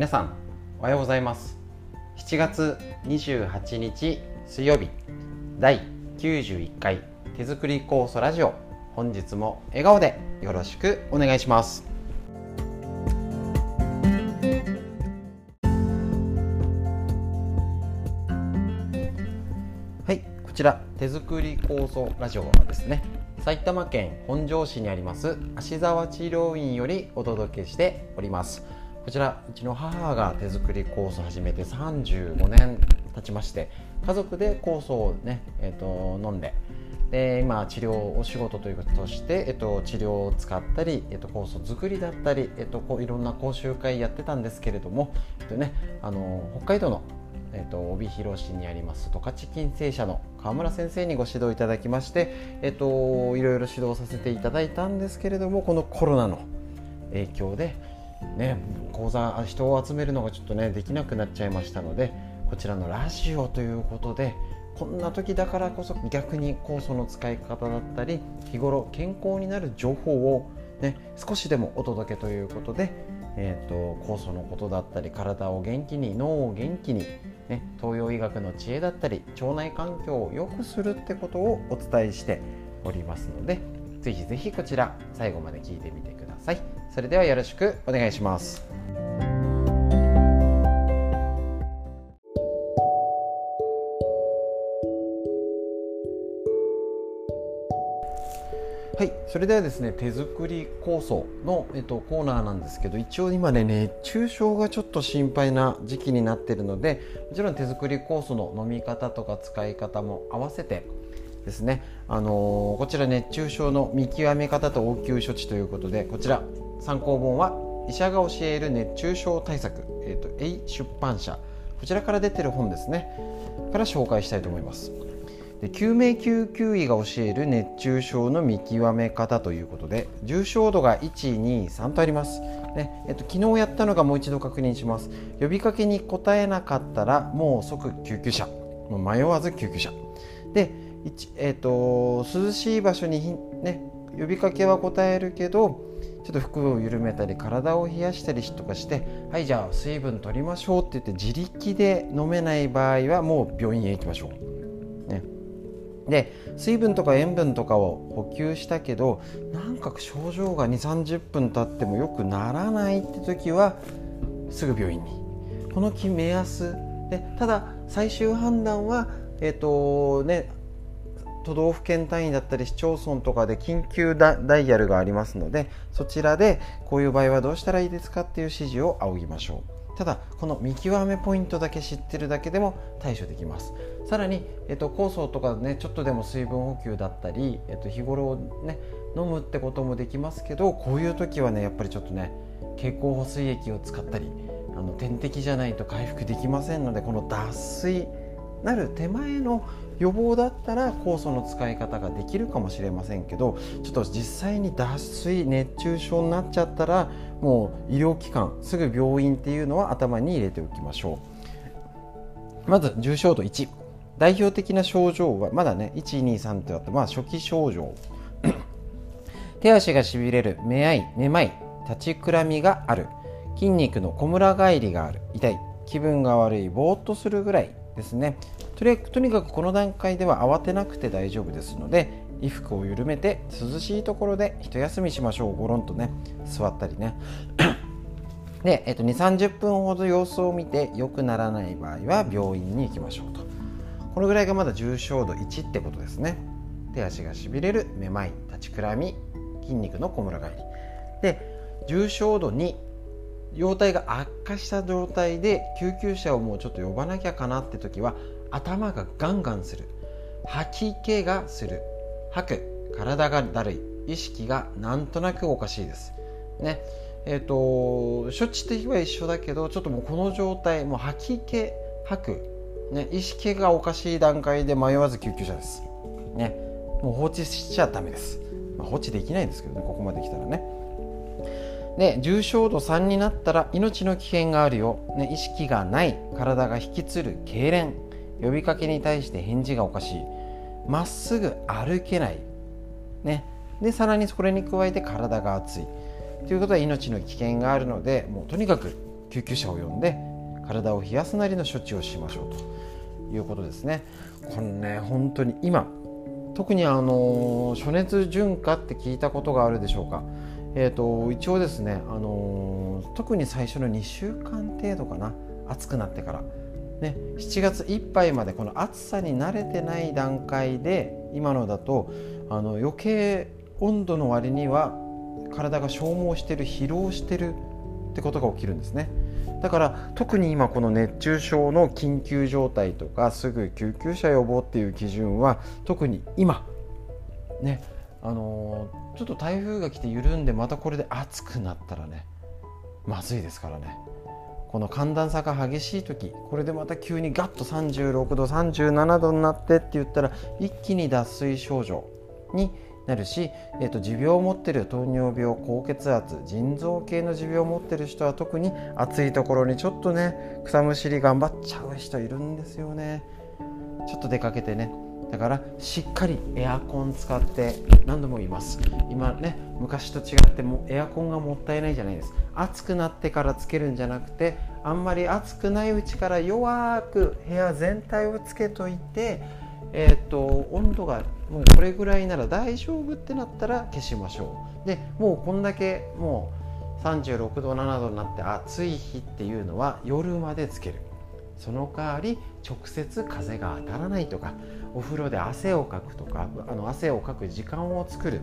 皆さんおはようございます。7月28日水曜日第91回手作り酵素ラジオ。本日も笑顔でよろしくお願いします。はいこちら手作り酵素ラジオはですね埼玉県本庄市にあります芦沢治療院よりお届けしております。こちらうちの母が手作り酵素を始めて35年経ちまして家族で酵素をね、えーと、飲んでで今治療お仕事ということとして、えっと、治療を使ったり、えっと、酵素作りだったり、えっと、こういろんな講習会やってたんですけれども、えっとね、あの北海道のえーと、帯広市にあります十勝金星社の川村先生にご指導いただきまして、えーと、いろいろ指導させていただいたんですけれどもこのコロナの影響で、ね、講座人を集めるのがちょっとねできなくなっちゃいましたのでこちらのラジオということでこんな時だからこそ逆に酵素の使い方だったり日頃健康になる情報を、ね、少しでもお届けということで、えーと酵素のことだったり体を元気に脳を元気にね、東洋医学の知恵だったり腸内環境を良くするってことをお伝えしておりますのでぜひぜひこちら最後まで聞いてみてください。それではよろしくお願いします。はい、それではですね手作り酵素の、えっと、コーナーなんですけど一応今ね熱中症がちょっと心配な時期になっているのでもちろん手作り酵素の飲み方とか使い方も合わせてですね、あのー、こちら熱中症の見極め方と応急処置ということでこちら参考本は医者が教える熱中症対策、えーと、と A 出版社。こちらから出てる本ですね。から紹介したいと思います。で救命救急医が教える熱中症の見極め方ということで重症度が123とあります、ねえっと、昨日やったのがもう一度確認します。呼びかけに答えなかったらもう即救急車。もう迷わず救急車。で、えっと、涼しい場所に、ね、呼びかけは答えるけどちょっと服を緩めたり体を冷やしたりとかしてはいじゃあ水分取りましょうって言って自力で飲めない場合はもう病院へ行きましょう。ね。で水分とか塩分とかを補給したけどなんか症状が2 3 0分経ってもよくならないって時はすぐ病院に。この目安。でただ最終判断はえっ、ー、とね都道府県単位だったり市町村とかで緊急ダイヤルがありますのでそちらでこういう場合はどうしたらいいですかっていう指示を仰ぎましょう。ただこの見極めポイントだけ知ってるだけでも対処できますさらに、えっと、酵素とかねちょっとでも水分補給だったり、えっと、日頃ね飲むってこともできますけどこういう時はねやっぱりちょっとね経口補水液を使ったりあの点滴じゃないと回復できませんのでこの脱水なる手前の予防だったら酵素の使い方ができるかもしれませんけどちょっと実際に脱水熱中症になっちゃったらもう医療機関すぐ病院っていうのは頭に入れておきましょう。まず重症度1代表的な症状はまだね123ってあってまあ初期症状。手足がしびれるめあいめまい立ちくらみがある。筋肉のこむら返りがある。痛い気分が悪いぼーっとするぐらいですね。とりとにかくこの段階では慌てなくて大丈夫ですので衣服を緩めて涼しいところで一休みしましょう。ゴロンとね座ったりね。で、えっと、2 3 0分ほど様子を見て良くならない場合は病院に行きましょうと。このぐらいがまだ重症度1ってことですね。手足がしびれるめまい立ちくらみ筋肉のこむら返り。で重症度2容体が悪化した状態で救急車をもうちょっと呼ばなきゃかなって時は頭がガンガンする。吐き気がする。吐く。体がだるい。意識がなんとなくおかしいです。ね。えっ、ー、と処置的は一緒だけどちょっともうこの状態もう吐き気吐く、ね、意識がおかしい段階で迷わず救急車です。ね。もう放置しちゃダメです、まあ、放置できないんですけどね。ここまで来たらね。で重症度3になったら命の危険があるよ、ね、意識がない。体が引きつる。痙攣。呼びかけに対して返事がおかしい。まっすぐ歩けない、ね、でさらにこれに加えて体が熱い。ということは命の危険があるのでもうとにかく救急車を呼んで体を冷やすなりの処置をしましょうということですね。これね本当に今特にあの暑熱順化って聞いたことがあるでしょうか。えーと、一応ですね、あのー、特に最初の2週間程度かな。暑くなってから、ね、7月いっぱいまでこの暑さに慣れてない段階で今のだとあの余計温度の割には体が消耗してる疲労してるってことが起きるんですね。だから特に今この熱中症の緊急状態とかすぐ救急車呼ぼうっていう基準は特に今ねあのー、ちょっと台風が来て緩んでまたこれで暑くなったらねまずいですからね。この寒暖差が激しい時これでまた急にガッと36度37度になってって言ったら一気に脱水症状になるし、えーと、持病を持ってる糖尿病高血圧腎臓系の持病を持ってる人は特に暑いところにちょっとね草むしり頑張っちゃう人いるんですよね。ちょっと出かけてねだからしっかりエアコン使って何度も言います。今ね昔と違ってもエアコンがもったいないじゃないです。暑くなってからつけるんじゃなくてあんまり暑くないうちから弱く部屋全体をつけといてえーと、温度がもうこれぐらいなら大丈夫ってなったら消しましょう。でもうこんだけもう36度7度になって暑い日っていうのは夜までつける。その代わり直接風が当たらないとかお風呂で汗をかくとかあの汗をかく時間を作る。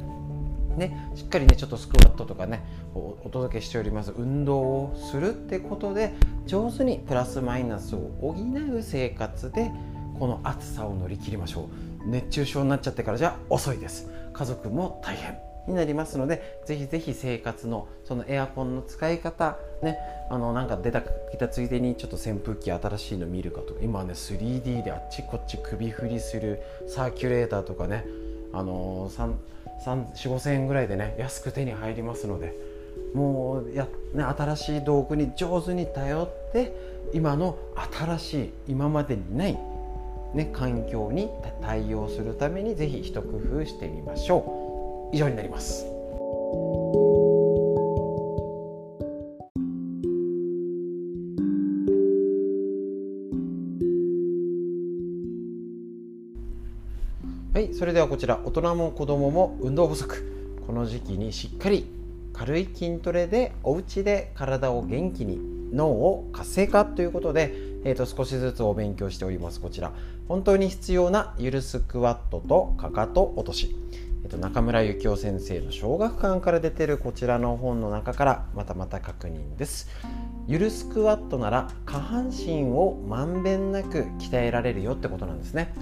ね、しっかりねちょっとスクワットとかねお届けしております。運動をするってことで上手にプラスマイナスを補う生活でこの暑さを乗り切りましょう。熱中症になっちゃってからじゃ遅いです。家族も大変。になりますのでぜひぜひ生活のそのエアコンの使い方ねあのなんか出た来たついでにちょっと扇風機新しいの見るかとか今はね 3D であっちこっち首振りするサーキュレーターとかねあのー、4 5 0円ぐらいでね安く手に入りますのでもうや、ね、新しい道具に上手に頼って今の新しい今までにないね、環境に対応するためにぜひ一工夫してみましょう。以上になります。はいそれではこちら大人も子供も運動不足。この時期にしっかり軽い筋トレでお家で体を元気に脳を活性化ということで、えー、と少しずつお勉強しております。こちら。本当に必要なゆるスクワットとかかと落とし、えー、と中村幸雄先生の小学館から出てるこちらの本の中からまたまた確認です。ゆるスクワットなら下半身をまんべんなく鍛えられるよってことなんですね。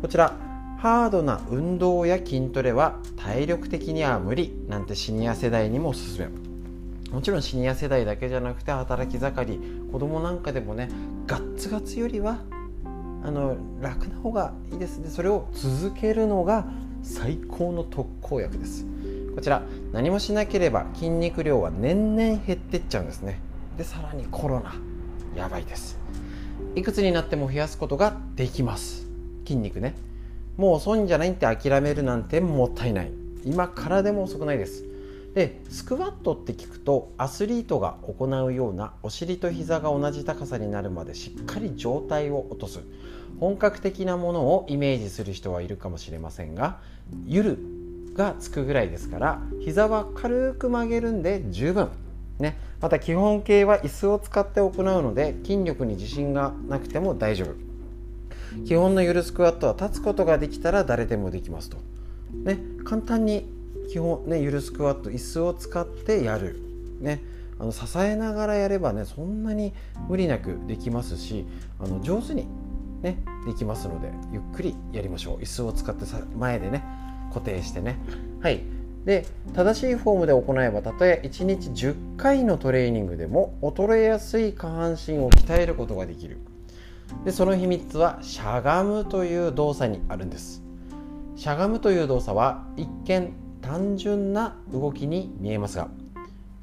こちらハードな運動や筋トレは体力的には無理なんてシニア世代にもおすすめ。もちろんシニア世代だけじゃなくて働き盛り子供なんかでもねガッツガツよりはあの楽な方がいいです。ねそれを続けるのが最高の特効薬です。こちら何もしなければ筋肉量は年々減ってっちゃうんですね。でさらにコロナやばいです。いくつになっても増やすことができます。筋肉ね。もう遅いんじゃないって諦めるなんてもったいない。今からでも遅くないです。でスクワットって聞くとアスリートが行うようなお尻と膝が同じ高さになるまでしっかり状態を落とす。本格的なものをイメージする人はいるかもしれませんがゆるがつくぐらいですから膝は軽く曲げるんで十分。ね、また基本形は椅子を使って行うので筋力に自信がなくても大丈夫。基本のゆるスクワットは立つことができたら誰でもできますと。ね、簡単に基本ねゆるスクワット椅子を使ってやる。ね、あの支えながらやればねそんなに無理なくできますしあの上手にねできますのでゆっくりやりましょう。椅子を使ってさ前でね固定してね。はい。で正しいフォームで行えばたとえ1日10回のトレーニングでも衰えやすい下半身を鍛えることができる。でその秘密はしゃがむという動作にあるんです。しゃがむという動作は一見単純な動きに見えますが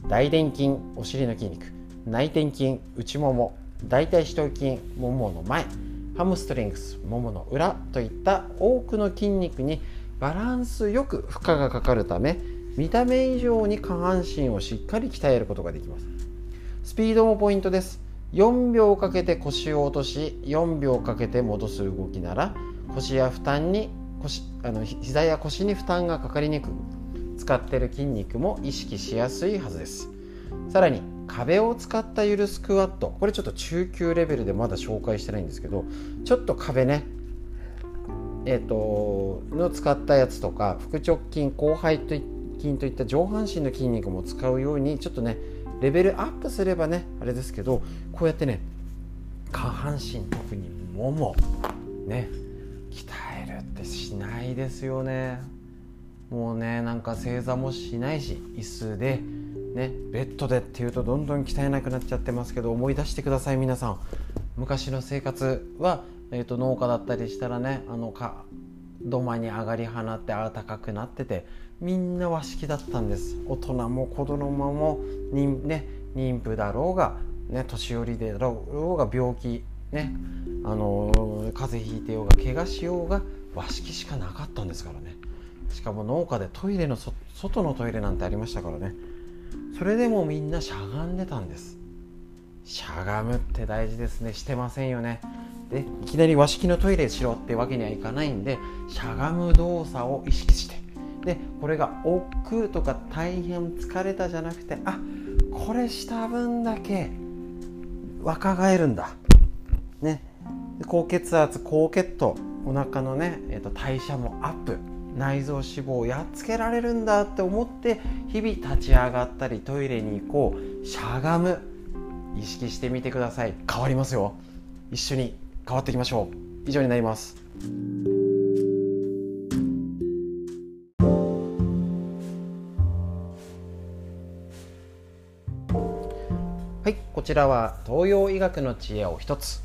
大臀筋お尻の筋肉内転筋内もも大腿四頭筋ももの前ハムストリングスももの裏といった多くの筋肉にバランスよく負荷がかかるため見た目以上に下半身をしっかり鍛えることができます。スピードもポイントです。4秒かけて腰を落とし4秒かけて戻す動きなら腰や負担に腰あの膝や腰に負担がかかりにくく使ってる筋肉も意識しやすいはずです。さらに壁を使ったゆるスクワット。これちょっと中級レベルでまだ紹介してないんですけどちょっと壁ね。えっ、ー、との使ったやつとか腹直筋広背筋といった上半身の筋肉も使うようにちょっとねレベルアップすればねあれですけどこうやってね下半身特にももね鍛えるってしないですよね。もうねなんか正座もしないし椅子でねベッドでっていうとどんどん鍛えなくなっちゃってますけど思い出してください皆さん。昔の生活は、えーと、農家だったりしたらねあのか土間に上がり放って暖かくなっててみんな和式だったんです。大人も子供も妊,、ね、妊婦だろうが、ね、年寄りでだろうが病気、ね、あの風邪ひいてようが怪我しようが和式しかなかったんですからね。しかも農家でトイレの外のトイレなんてありましたからね。それでもみんなしゃがんでたんです。しゃがむって大事ですね。してませんよね。でいきなり和式のトイレしろってわけにはいかないんでしゃがむ動作を意識して。でこれが億劫とか大変疲れたじゃなくてあこれした分だけ若返るんだ。ね。高血圧高血糖お腹のね、えー、と代謝もアップ。内臓脂肪をやっつけられるんだって思って日々立ち上がったりトイレに行こうしゃがむ意識してみてください。変わりますよ。一緒に変わっていきましょう。以上になります。はいこちらは東洋医学の知恵を一つ。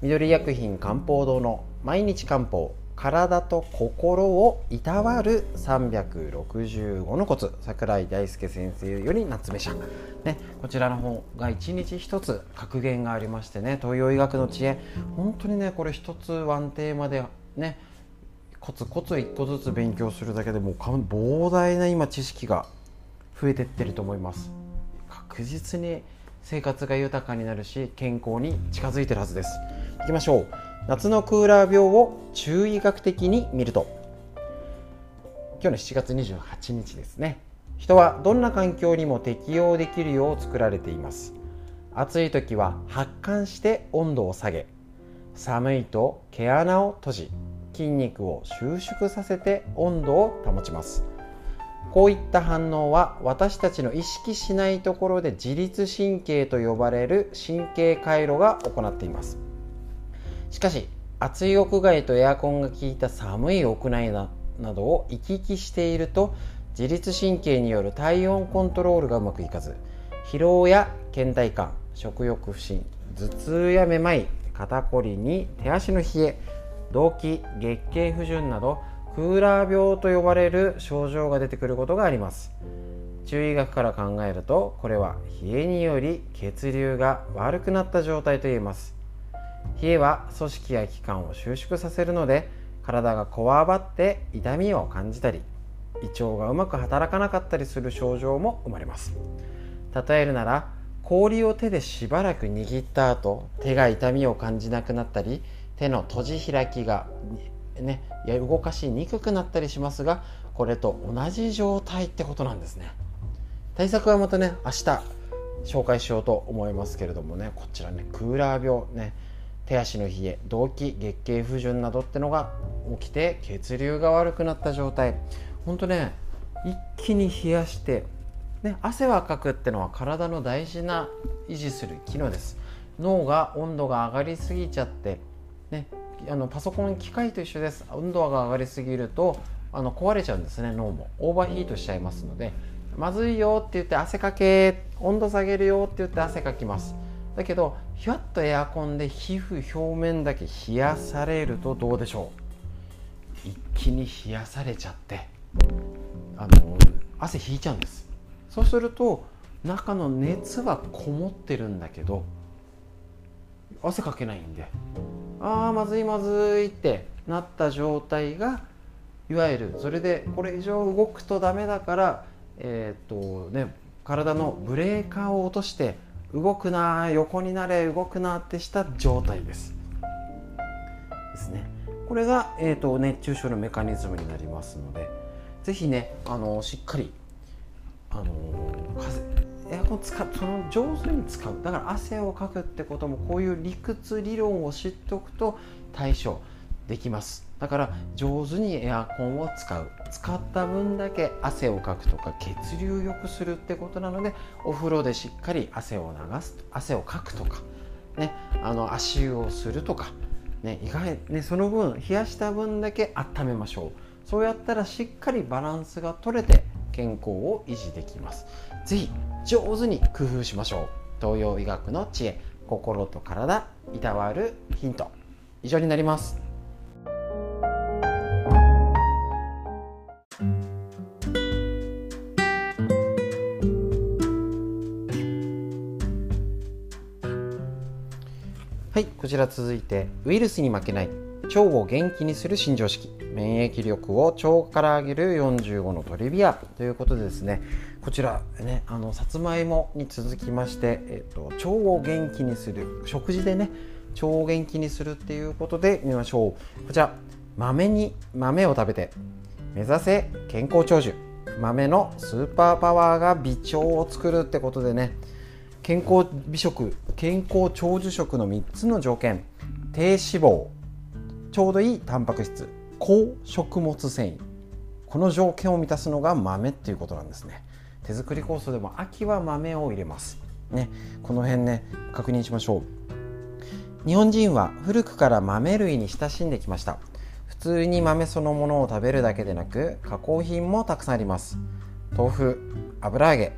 緑薬品漢方堂の毎日漢方。体と心をいたわる365のコツ桜井大輔先生より夏目社、ね、こちらの本が1日1つ格言がありましてね東洋医学の知恵。本当にねこれ1つワンテーマでねコツコツ1個ずつ勉強するだけでもう膨大な今知識が増えてってると思います。確実に生活が豊かになるし健康に近づいてるはずです。いきましょう。夏のクーラー病を中医学的に見ると。今日の7月28日ですね。人はどんな環境にも適応できるよう作られています。暑い時は発汗して温度を下げ寒いと毛穴を閉じ筋肉を収縮させて温度を保ちます。こういった反応は私たちの意識しないところで自律神経と呼ばれる神経回路が行っています。しかし暑い屋外とエアコンが効いた寒い屋内などを行き来していると自律神経による体温コントロールがうまくいかず疲労や倦怠感食欲不振頭痛やめまい肩こりに手足の冷え動悸月経不順などクーラー病と呼ばれる症状が出てくることがあります。中医学から考えるとこれは冷えにより血流が悪くなった状態と言えます。冷えは組織や器官を収縮させるので体がこわばって痛みを感じたり胃腸がうまく働かなかったりする症状も生まれます。例えるなら氷を手でしばらく握った後手が痛みを感じなくなったり手の閉じ開きがね動かしにくくなったりしますがこれと同じ状態ってことなんですね。対策はまたね明日紹介しようと思いますけれどもねこちらねクーラー病ね手足の冷え動悸月経不順などってのが起きて血流が悪くなった状態。ほんとね一気に冷やして、ね、汗はかくってのは体の大事な維持する機能です。脳が温度が上がりすぎちゃって、ね、あのパソコン機械と一緒です。温度が上がりすぎるとあの壊れちゃうんですね脳も。オーバーヒートしちゃいますのでまずいよって言って汗かけ温度下げるよって言って汗かきます。だけどひわっとエアコンで皮膚表面だけ冷やされるとどうでしょう？一気に冷やされちゃってあの汗引いちゃうんです。そうすると中の熱はこもってるんだけど汗かけないんでああまずいまずいってなった状態がいわゆるそれでこれ以上動くとダメだからえー、っとね体のブレーカーを落として動くな横になれ動くなってした状態です。ですね。これが、えーと、熱中症のメカニズムになりますので是非ねあのしっかりあの風エアコン使うその上手に使う。だから汗をかくってこともこういう理屈理論を知っておくと対処できます。だから上手にエアコンを使う。使った分だけ汗をかくとか血流を良くするってことなのでお風呂でしっかり汗を流す汗をかくとか、ね、あの足湯をするとか、ね、意外ねその分冷やした分だけ温めましょう。そうやったらしっかりバランスが取れて健康を維持できます。是非上手に工夫しましょう。東洋医学の知恵心と体いたわるヒント。以上になります。はいこちら続いてウイルスに負けない腸を元気にする新常識。免疫力を腸から上げる45のトリビア。ということでですねこちらねあのさつまいもに続きまして、えっと、腸を元気にする食事でね腸を元気にするっていうことで見ましょう。こちら豆に豆を食べて目指せ健康長寿。豆のスーパーパワーが微腸を作るってことでね健康美食健康長寿食の3つの条件。低脂肪。ちょうどいいタンパク質。高食物繊維。この条件を満たすのが豆っていうことなんですね。手作り酵素でも秋は豆を入れます。ね。この辺ね確認しましょう。日本人は古くから豆類に親しんできました。普通に豆そのものを食べるだけでなく加工品もたくさんあります。豆腐油揚げ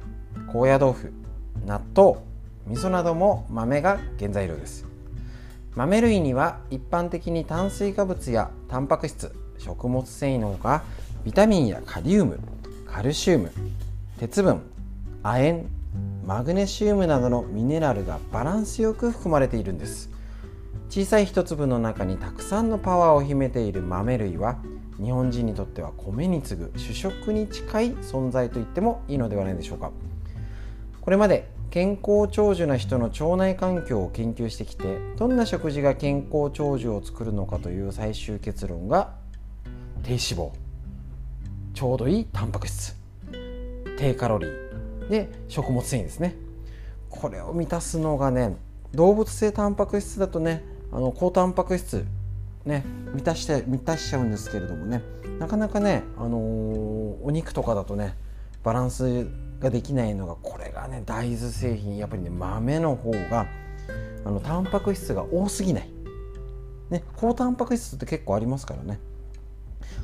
高野豆腐。納豆味噌なども豆が原材料です。豆類には一般的に炭水化物やタンパク質食物繊維のほかビタミンやカリウムカルシウム鉄分亜鉛マグネシウムなどのミネラルがバランスよく含まれているんです。小さい一粒の中にたくさんのパワーを秘めている豆類は日本人にとっては米に次ぐ主食に近い存在と言ってもいいのではないでしょうか。これまで健康長寿な人の腸内環境を研究してきてどんな食事が健康長寿を作るのかという最終結論が低脂肪ちょうどいいタンパク質低カロリーで食物繊維ですね。これを満たすのがね動物性タンパク質だとねあの高タンパク質ね満たして満たしちゃうんですけれどもねなかなかね、あのー、お肉とかだとねバランスができないのがこれがね大豆製品。やっぱりね豆の方があのタンパク質が多すぎない、ね、高タンパク質って結構ありますからね。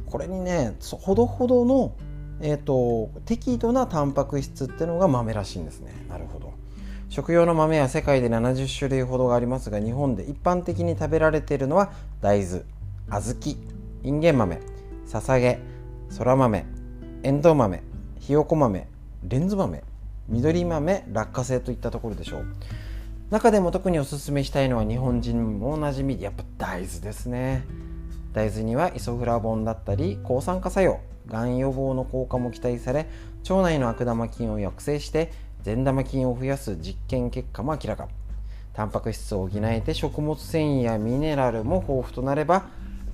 これにねほどほどの、えーと、適度なタンパク質ってのが豆らしいんですね。なるほど。食用の豆は世界で70種類ほどがありますが日本で一般的に食べられているのは大豆小豆インゲン豆ささげそら豆エンドウ豆ひよこ豆レンズ豆緑豆落花生といったところでしょう。中でも特におすすめしたいのは日本人もおなじみ。やっぱ大豆ですね。大豆にはイソフラボンだったり抗酸化作用がん予防の効果も期待され腸内の悪玉菌を抑制して善玉菌を増やす実験結果も明らか。タンパク質を補えて食物繊維やミネラルも豊富となれば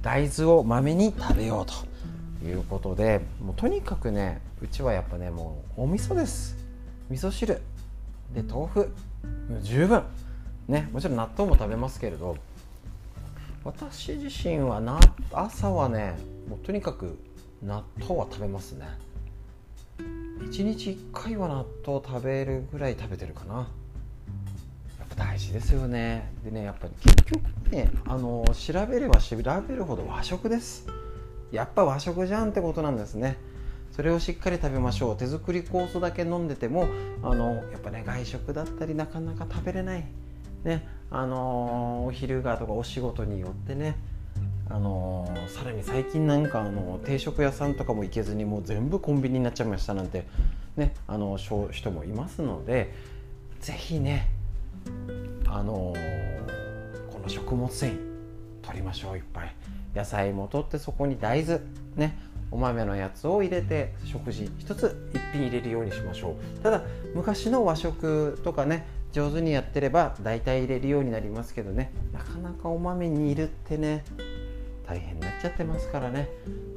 大豆をまめに食べようと。いうことでもうとにかくねうちはやっぱねもうお味噌です。味噌汁。で豆腐。十分。ねもちろん納豆も食べますけれど私自身はな朝はねもうとにかく納豆は食べますね。1日1回は納豆食べるぐらい食べてるかな。やっぱ大事ですよね。でねやっぱり結局ねあの調べれば調べるほど和食ですやっぱ和食じゃんってことなんですね。それをしっかり食べましょう。手作り酵素だけ飲んでてもあのやっぱね外食だったりなかなか食べれない、ねあのお昼がとかお仕事によってねあのさらに最近なんかあの定食屋さんとかも行けずにもう全部コンビニになっちゃいましたなんてねあの人もいますので是非ねあのこの食物繊維取りましょういっぱい。野菜も取ってそこに大豆ねお豆のやつを入れて食事一つ一品入れるようにしましょう。ただ昔の和食とかね上手にやってれば大体入れるようになりますけどねなかなかお豆にいるってね大変になっちゃってますからね。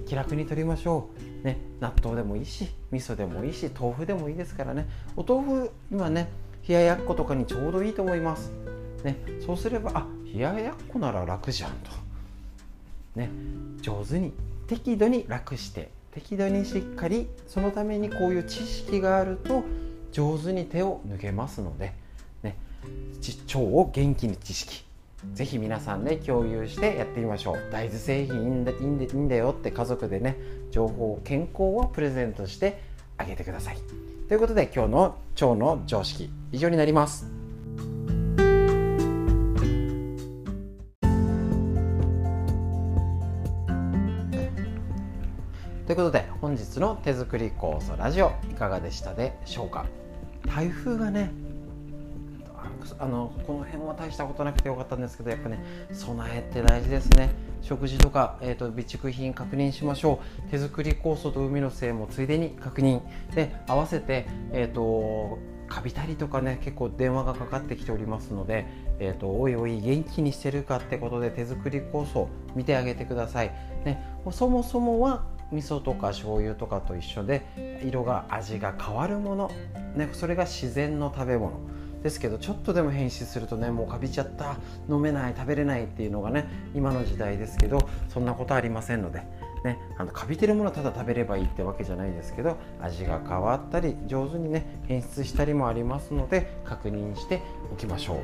気楽に取りましょう、ね、納豆でもいいし味噌でもいいし豆腐でもいいですからね。お豆腐今ね冷ややっことかにちょうどいいと思います、ね、そうすればあ冷ややっこなら楽じゃんと、ね、上手に適度に楽して適度にしっかりそのためにこういう知識があると上手に手を抜けますので、ね、腸を元気に知識ぜひ皆さんね共有してやってみましょう。大豆製品いいんだいいんだよって家族でね情報健康をプレゼントしてあげてください。ということで今日の腸の常識以上になります。ことで本日の手作り酵素ラジオいかがでしたでしょうか？台風がねあのこの辺は大したことなくてよかったんですけどやっぱね備えって大事ですね。食事とか、えーと、備蓄品確認しましょう。手作り酵素と海の精もついでに確認。で合わせてえっ、ー、とカビたりとかね結構電話がかかってきておりますので、えーと、とおいおい元気にしてるかってことで手作り酵素見てあげてください、ね、そもそもは味噌とか醤油とかと一緒で色が味が変わるもの、ね、それが自然の食べ物ですけどちょっとでも変質するとねもうかびちゃった飲めない食べれないっていうのがね今の時代ですけどそんなことありませんので。ね、あのかびてるものただ食べればいいってわけじゃないですけど味が変わったり上手にね変質したりもありますので確認しておきましょう。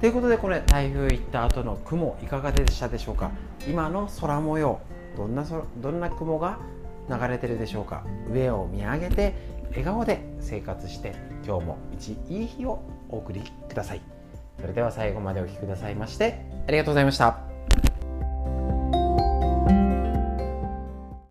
ということでこれ台風行った後の雲いかがでしたでしょうか？今の空模様どんなそどんな雲が流れてるでしょうか？上を見上げて笑顔で生活して今日も一いい日をお送りください。それでは最後までお聴きくださいましてありがとうございました。